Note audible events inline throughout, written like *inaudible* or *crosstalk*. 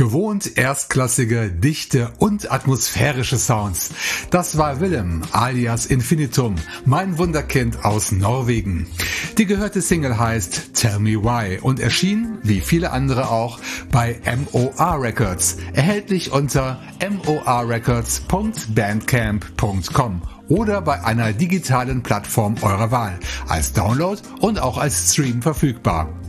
Gewohnt erstklassige, dichte und atmosphärische Sounds. Das war Willem alias Infinitum, mein Wunderkind aus Norwegen. Die gehörte Single heißt Tell Me Why und erschien, wie viele andere auch, bei MOR Records. Erhältlich unter morrecords.bandcamp.com oder bei einer digitalen Plattform eurer Wahl, als Download und auch als Stream verfügbar.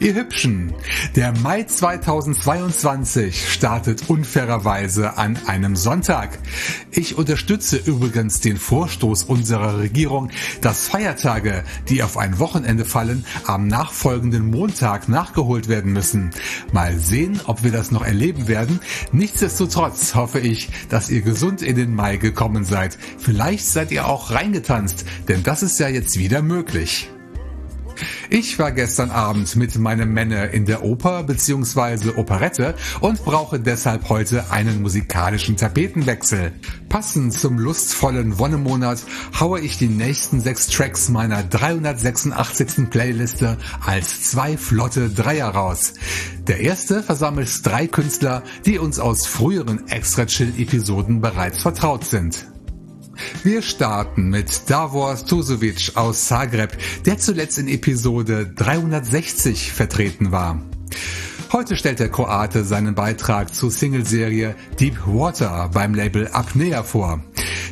Ihr Hübschen, der Mai 2022 startet unfairerweise an einem Sonntag. Ich unterstütze übrigens den Vorstoß unserer Regierung, dass Feiertage, die auf ein Wochenende fallen, am nachfolgenden Montag nachgeholt werden müssen. Mal sehen, ob wir das noch erleben werden. Nichtsdestotrotz hoffe ich, dass ihr gesund in den Mai gekommen seid. Vielleicht seid ihr auch reingetanzt, denn das ist ja jetzt wieder möglich. Ich war gestern Abend mit meinem Männer in der Oper bzw. Operette und brauche deshalb heute einen musikalischen Tapetenwechsel. Passend zum lustvollen Wonnemonat haue ich die nächsten sechs Tracks meiner 386. Playliste als zwei flotte Dreier raus. Der erste versammelt drei Künstler, die uns aus früheren Extra Chill Episoden bereits vertraut sind. Wir starten mit Davor Tusovic aus Zagreb, der zuletzt in Episode 360 vertreten war. Heute stellt der Kroate seinen Beitrag zur Singleserie Deep Water beim Label Apnea vor.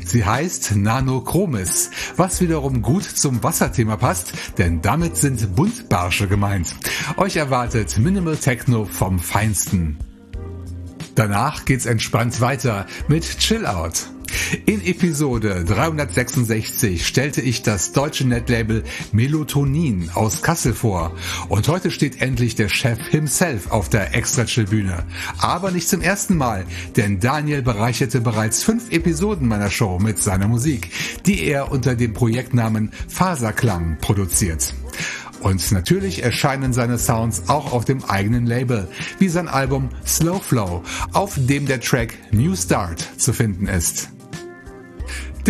Sie heißt Nanochromis, was wiederum gut zum Wasserthema passt, denn damit sind Buntbarsche gemeint. Euch erwartet Minimal Techno vom Feinsten. Danach geht's entspannt weiter mit Chill Out. In Episode 366 stellte ich das deutsche Netlabel Melatonin aus Kassel vor. Und heute steht endlich der Chef himself auf der Extra Chill Bühne. Aber nicht zum ersten Mal, denn Daniel bereicherte bereits fünf Episoden meiner Show mit seiner Musik, die er unter dem Projektnamen Faserklang produziert. Und natürlich erscheinen seine Sounds auch auf dem eigenen Label, wie sein Album Slow Flow, auf dem der Track New Start zu finden ist.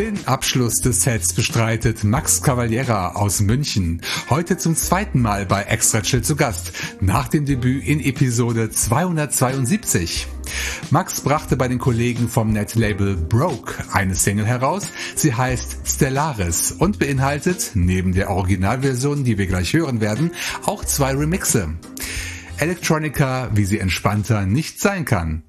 Den Abschluss des Sets bestreitet Max Cavaliera aus München, heute zum zweiten Mal bei Extra Chill zu Gast, nach dem Debüt in Episode 272. Max brachte bei den Kollegen vom Netlabel Broke eine Single heraus. Sie heißt Stellaris und beinhaltet, neben der Originalversion, die wir gleich hören werden, auch zwei Remixe. Electronica, wie sie entspannter nicht sein kann.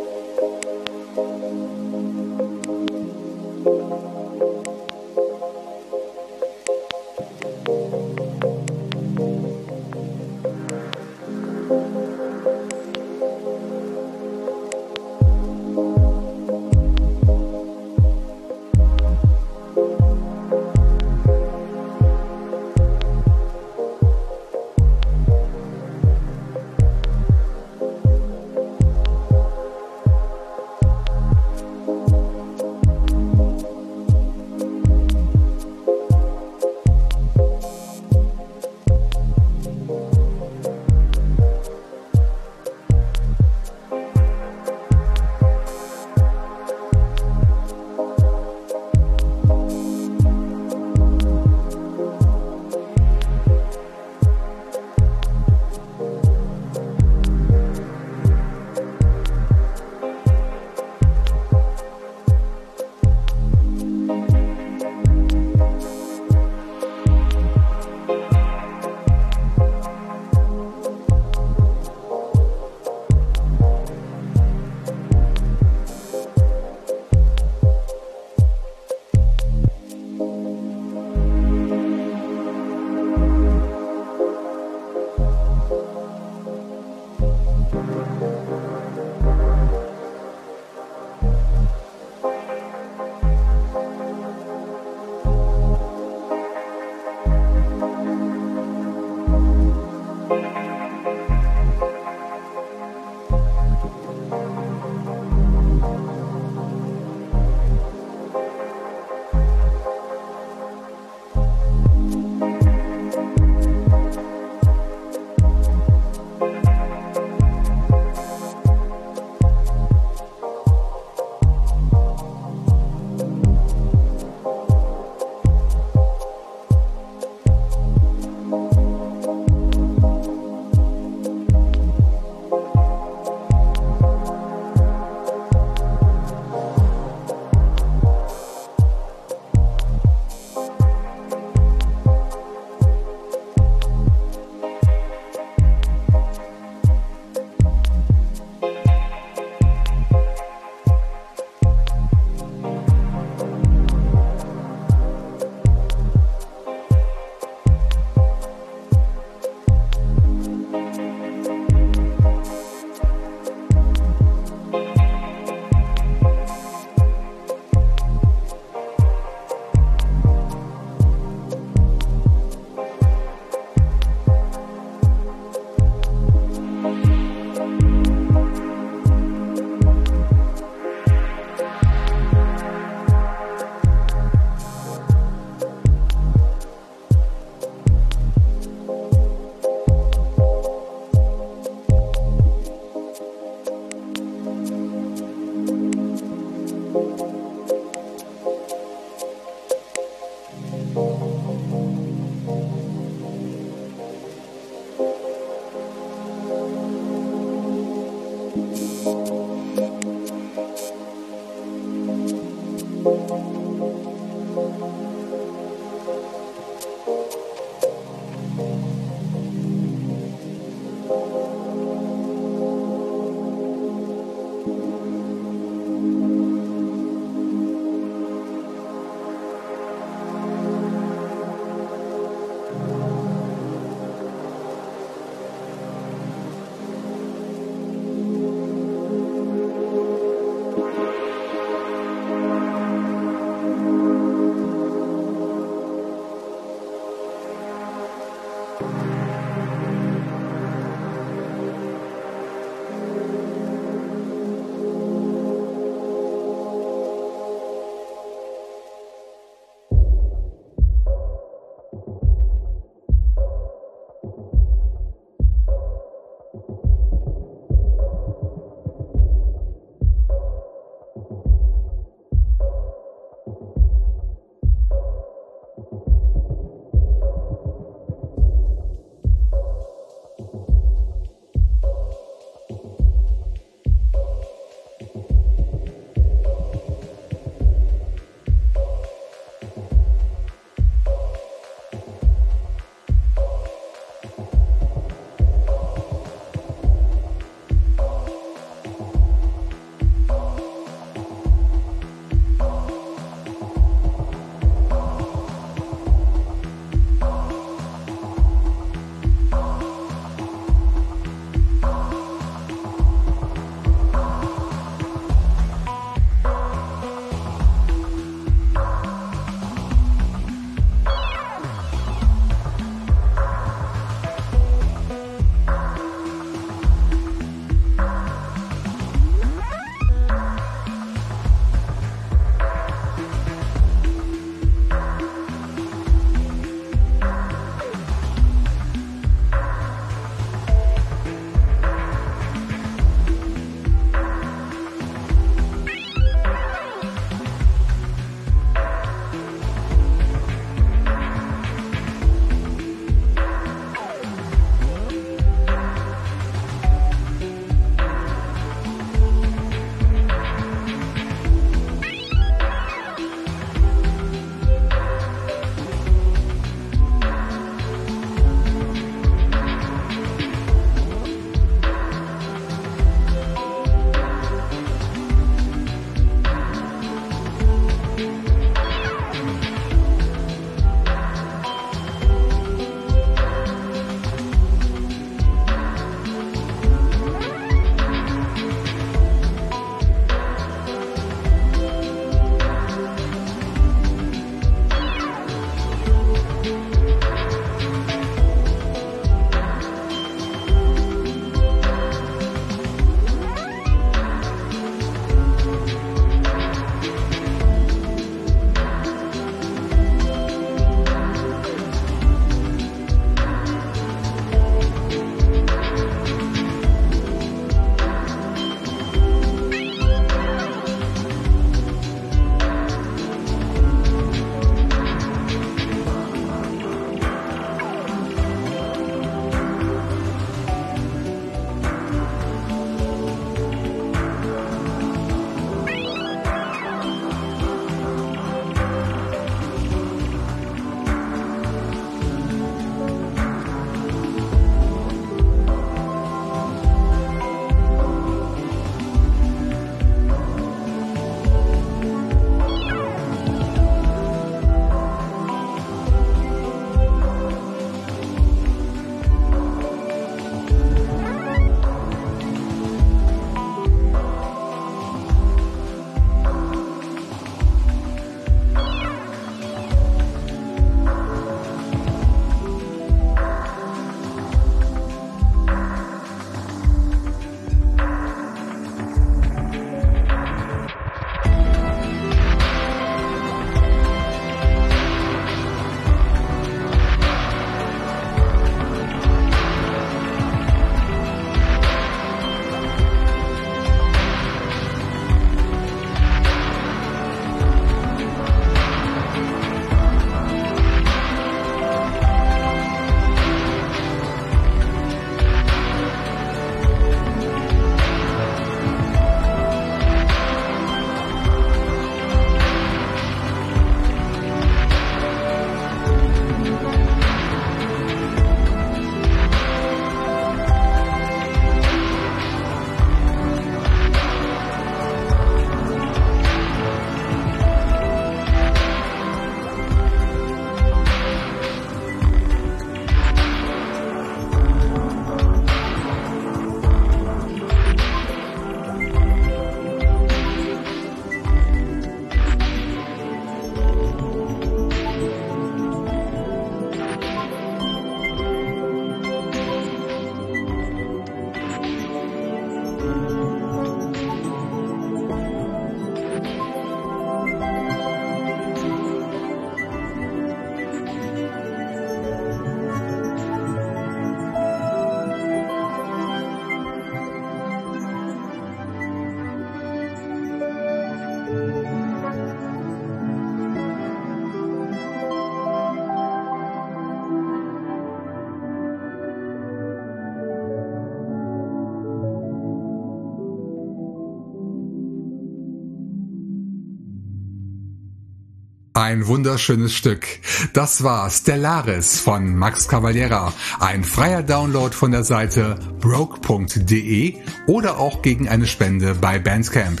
Ein wunderschönes Stück. Das war Stellaris von Max Cavaliera. Ein freier Download von der Seite broke.de oder auch gegen eine Spende bei Bandcamp.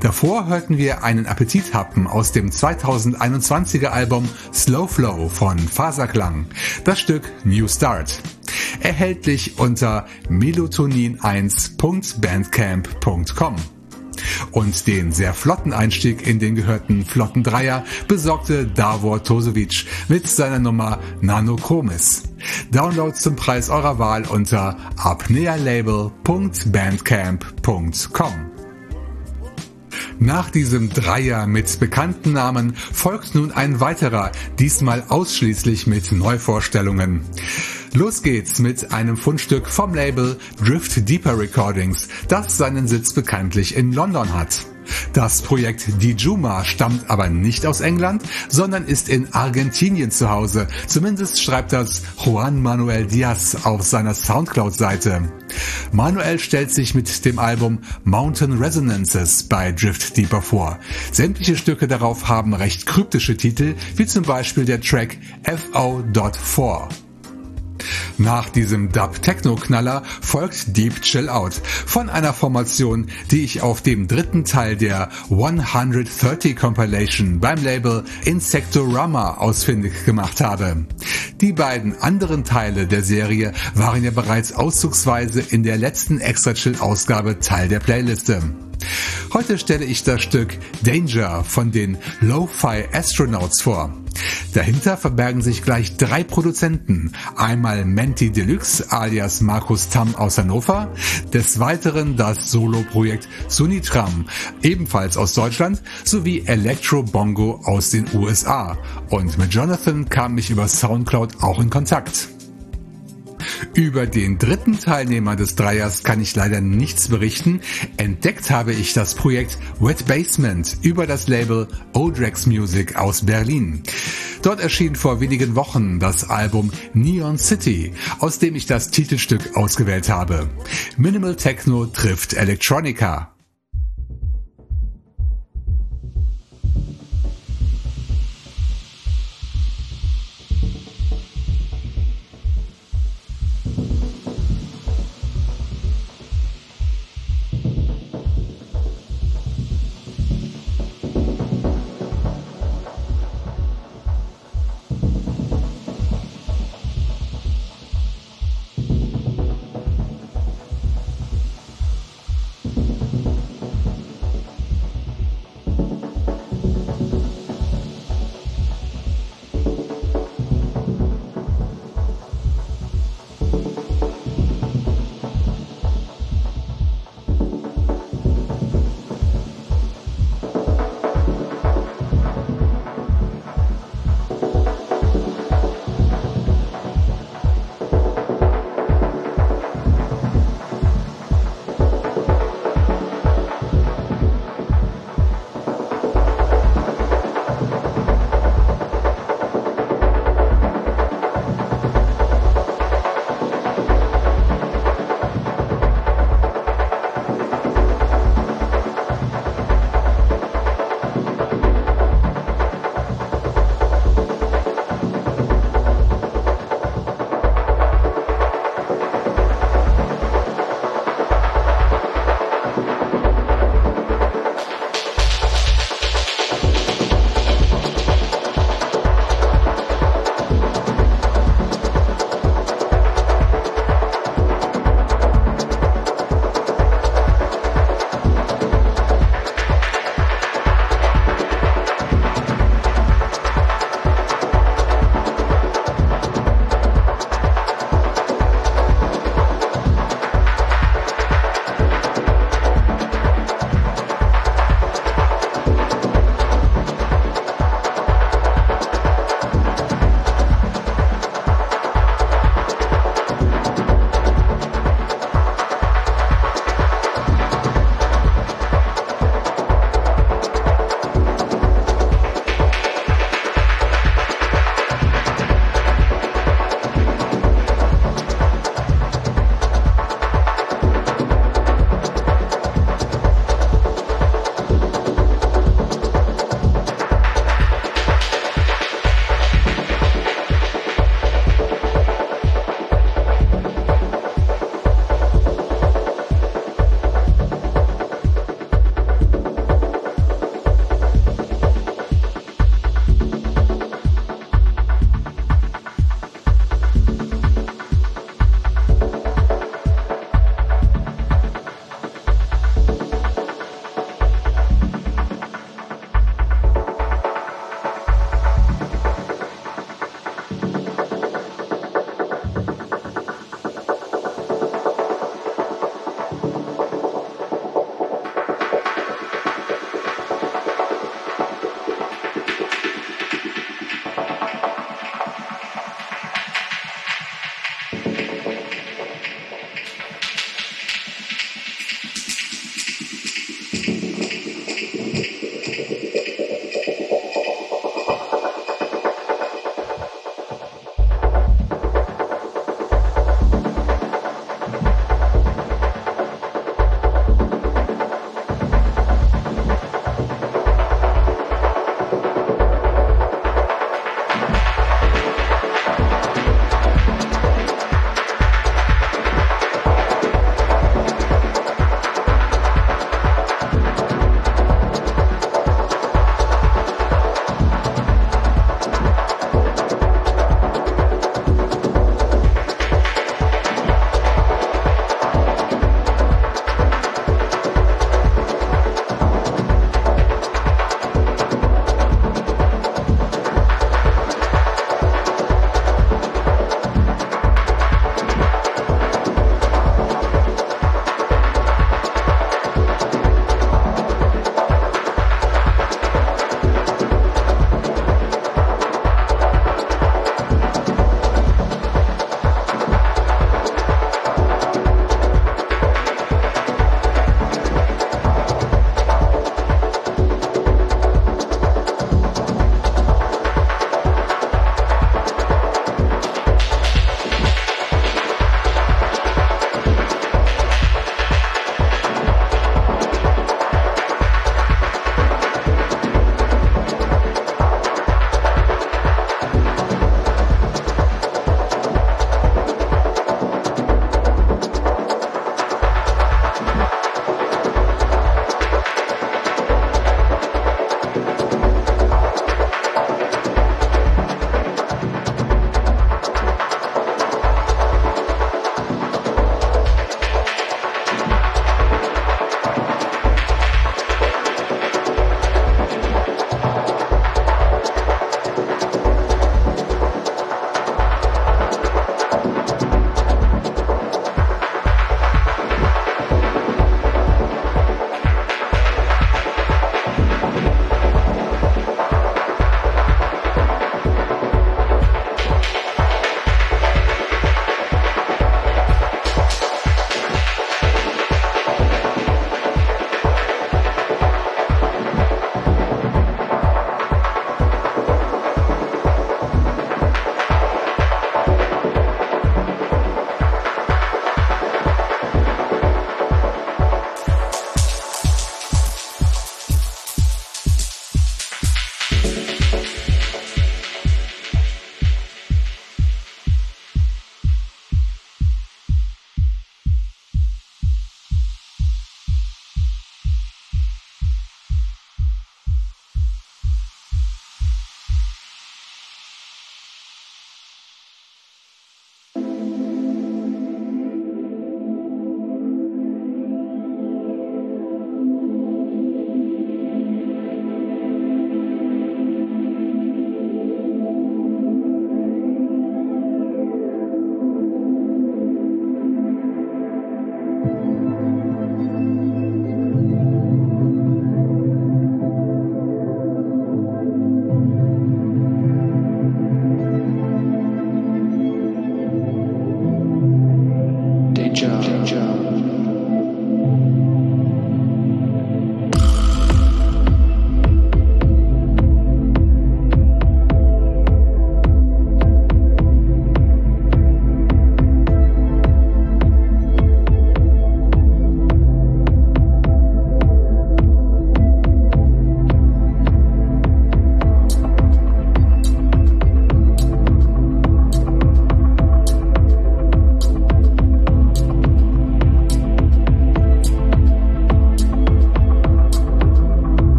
Davor hörten wir einen Appetithappen aus dem 2021er Album Slow Flow von Faserklang. Das Stück New Start. Erhältlich unter melatonin1.bandcamp.com. Und den sehr flotten Einstieg in den gehörten flotten Dreier besorgte Davor Tosovic mit seiner Nummer Nanochromis. Download zum Preis eurer Wahl unter apnealabel.bandcamp.com. Nach diesem Dreier mit bekannten Namen folgt nun ein weiterer, diesmal ausschließlich mit Neuvorstellungen. Los geht's mit einem Fundstück vom Label Drift Deeper Recordings, das seinen Sitz bekanntlich in London hat. Das Projekt Dijuma stammt aber nicht aus England, sondern ist in Argentinien zu Hause. Zumindest schreibt das Juan Manuel Diaz auf seiner Soundcloud-Seite. Manuel stellt sich mit dem Album Mountain Resonances bei Drift Deeper vor. Sämtliche Stücke darauf haben recht kryptische Titel, wie zum Beispiel der Track FO.4. Nach diesem Dub-Techno-Knaller folgt Deep Chill Out von einer Formation, die ich auf dem dritten Teil der 130 Compilation beim Label Insectorama ausfindig gemacht habe. Die beiden anderen Teile der Serie waren ja bereits auszugsweise in der letzten Extra Chill Ausgabe Teil der Playliste. Heute stelle ich das Stück Danger von den Lo-Fi Astronauts vor. Dahinter verbergen sich gleich drei Produzenten. Einmal Menti Deluxe alias Markus Tam aus Hannover, des Weiteren das Solo-Projekt Sunitram, ebenfalls aus Deutschland, sowie Electro Bongo aus den USA. Und mit Jonathan kam ich über Soundcloud auch in Kontakt. Über den dritten Teilnehmer des Dreiers kann ich leider nichts berichten. Entdeckt habe ich das Projekt Wet Basement über das Label Odrex Music aus Berlin. Dort erschien vor wenigen Wochen das Album Neon City, aus dem ich das Titelstück ausgewählt habe. Minimal Techno trifft Electronica.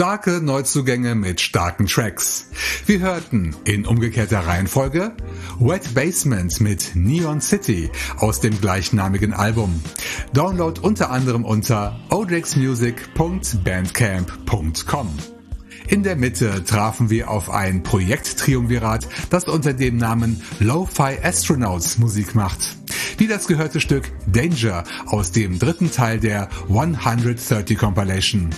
Starke Neuzugänge mit starken Tracks. Wir hörten in umgekehrter Reihenfolge Wet Basement mit Neon City aus dem gleichnamigen Album. Download unter anderem unter odrexmusic.bandcamp.com. In der Mitte trafen wir auf ein Projekttriumvirat, das unter dem Namen Lo-Fi Astronauts Musik macht. Wie das gehörte Stück Danger aus dem dritten Teil der 130 Compilation.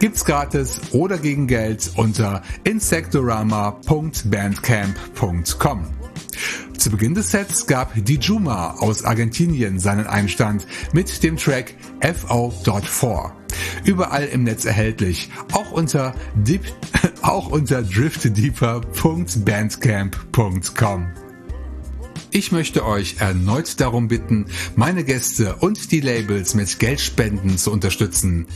Gibt's gratis oder gegen Geld unter insectorama.bandcamp.com. Zu Beginn des Sets gab Dijuma aus Argentinien seinen Einstand mit dem Track FO.4. Überall im Netz erhältlich, auch unter, deep, *laughs* auch unter driftdeeper.bandcamp.com. Ich möchte euch erneut darum bitten, meine Gäste und die Labels mit Geldspenden zu unterstützen.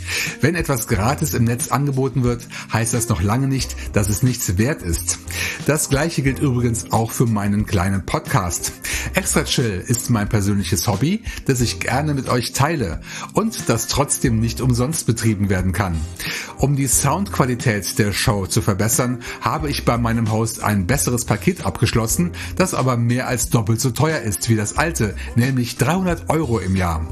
Wenn etwas gratis im Netz angeboten wird, heißt das noch lange nicht, dass es nichts wert ist. Das gleiche gilt übrigens auch für meinen kleinen Podcast. Extra Chill ist mein persönliches Hobby, das ich gerne mit euch teile und das trotzdem nicht umsonst betrieben werden kann. Um die Soundqualität der Show zu verbessern, habe ich bei meinem Host ein besseres Paket abgeschlossen, das aber mehr als doppelt so teuer ist wie das alte, nämlich 300 Euro im Jahr.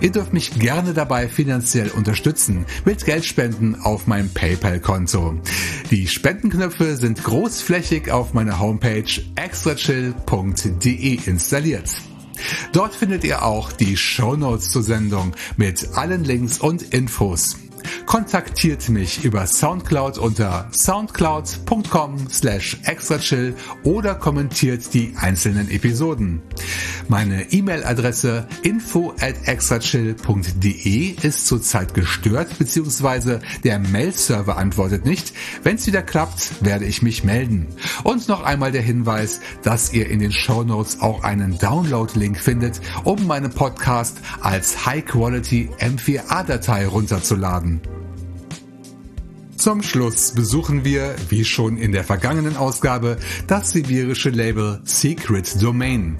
Ihr dürft mich gerne dabei finanziell unterstützen mit Geldspenden auf meinem PayPal-Konto. Die Spendenknöpfe sind großflächig auf meiner Homepage extrachill.de installiert. Dort findet ihr auch die Show Notes zur Sendung mit allen Links und Infos. Kontaktiert mich über Soundcloud unter soundcloud.com slash extrachill oder kommentiert die einzelnen Episoden. Meine E-Mail-Adresse info at extrachill.de ist zurzeit gestört bzw. der Mail-Server antwortet nicht. Wenn es wieder klappt, werde ich mich melden. Und noch einmal der Hinweis, dass ihr in den Show Notes auch einen Download-Link findet, um meinen Podcast als High-Quality M4A-Datei runterzuladen. Zum Schluss besuchen wir, wie schon in der vergangenen Ausgabe, das sibirische Label Secret Domain.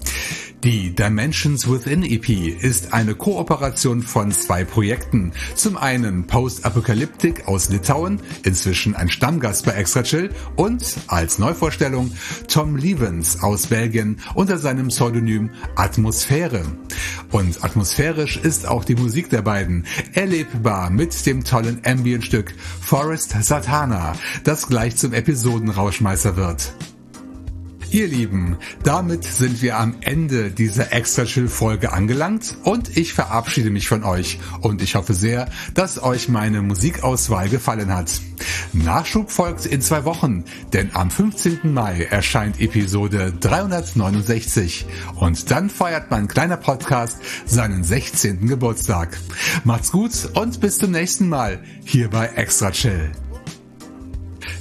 Die Dimensions Within EP ist eine Kooperation von zwei Projekten. Zum einen Post Apocalyptic aus Litauen, inzwischen ein Stammgast bei Extra Chill und als Neuvorstellung Tom Levens aus Belgien unter seinem Pseudonym Atmosphäre. Und atmosphärisch ist auch die Musik der beiden, erlebbar mit dem tollen Ambient-Stück Forest Satana, das gleich zum Episodenrauschmeißer wird. Ihr Lieben, damit sind wir am Ende dieser Extra Chill Folge angelangt und ich verabschiede mich von euch und ich hoffe sehr, dass euch meine Musikauswahl gefallen hat. Nachschub folgt in zwei Wochen, denn am 15. Mai erscheint Episode 369 und dann feiert mein kleiner Podcast seinen 16. Geburtstag. Macht's gut und bis zum nächsten Mal hier bei Extra Chill.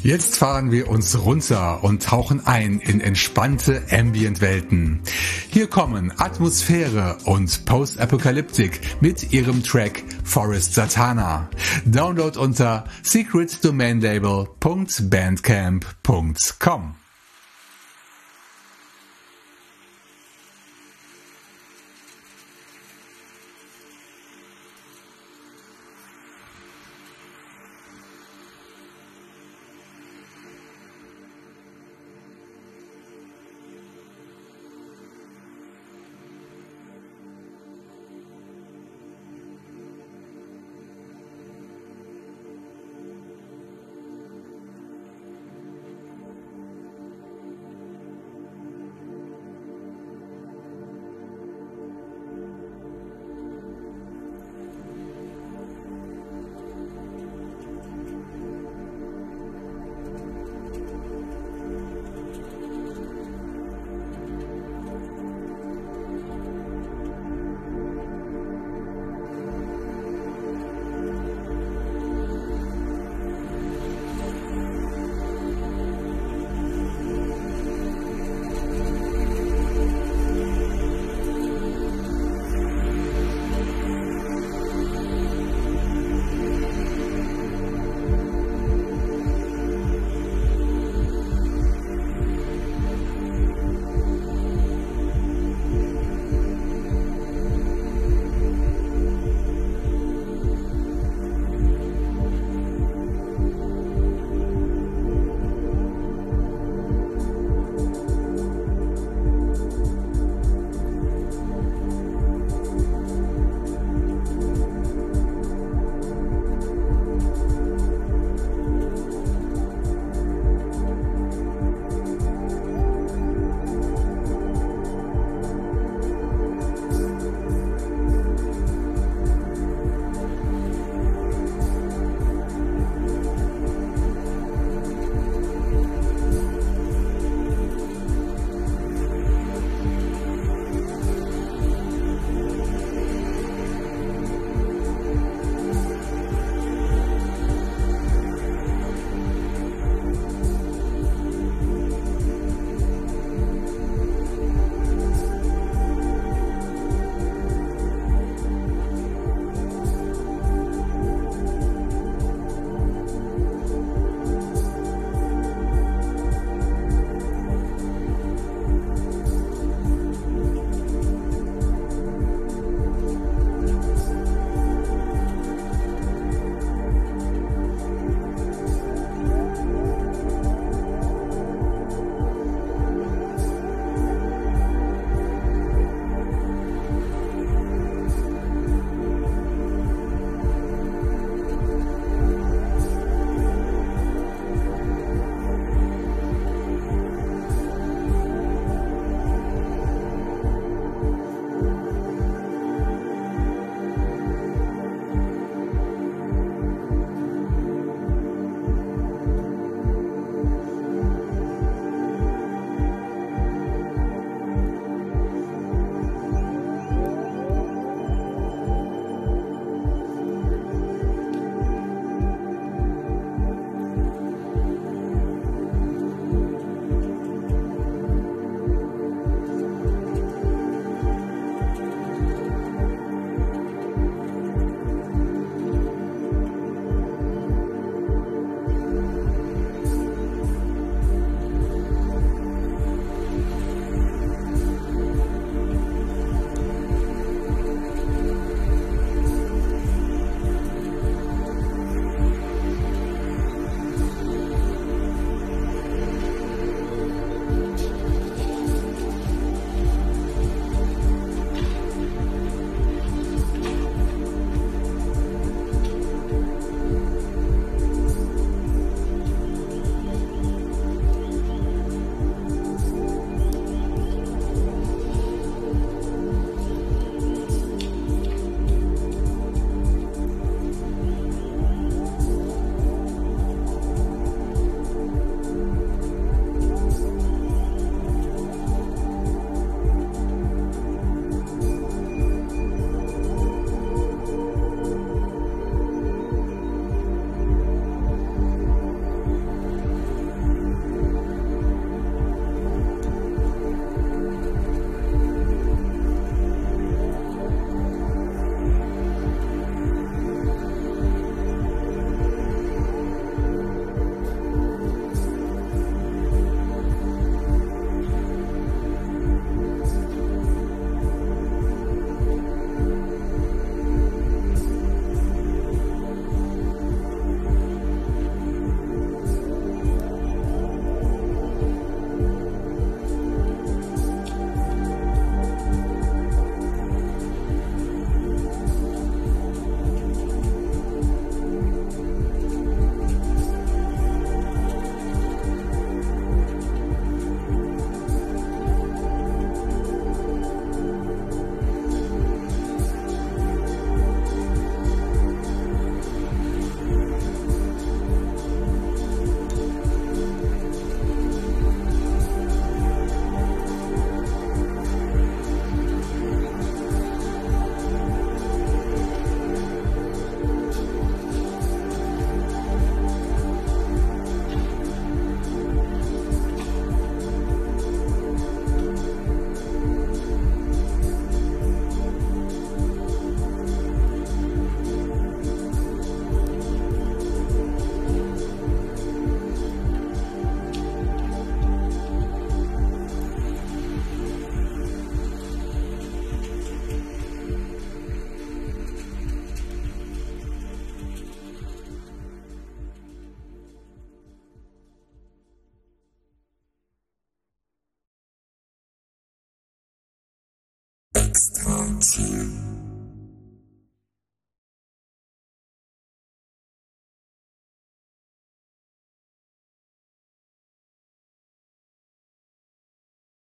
Jetzt fahren wir uns runter und tauchen ein in entspannte Ambient-Welten. Hier kommen Atmosphäre und Post-Apocalyptic mit ihrem Track Forest Satana. Download unter secretdomainlabel.bandcamp.com.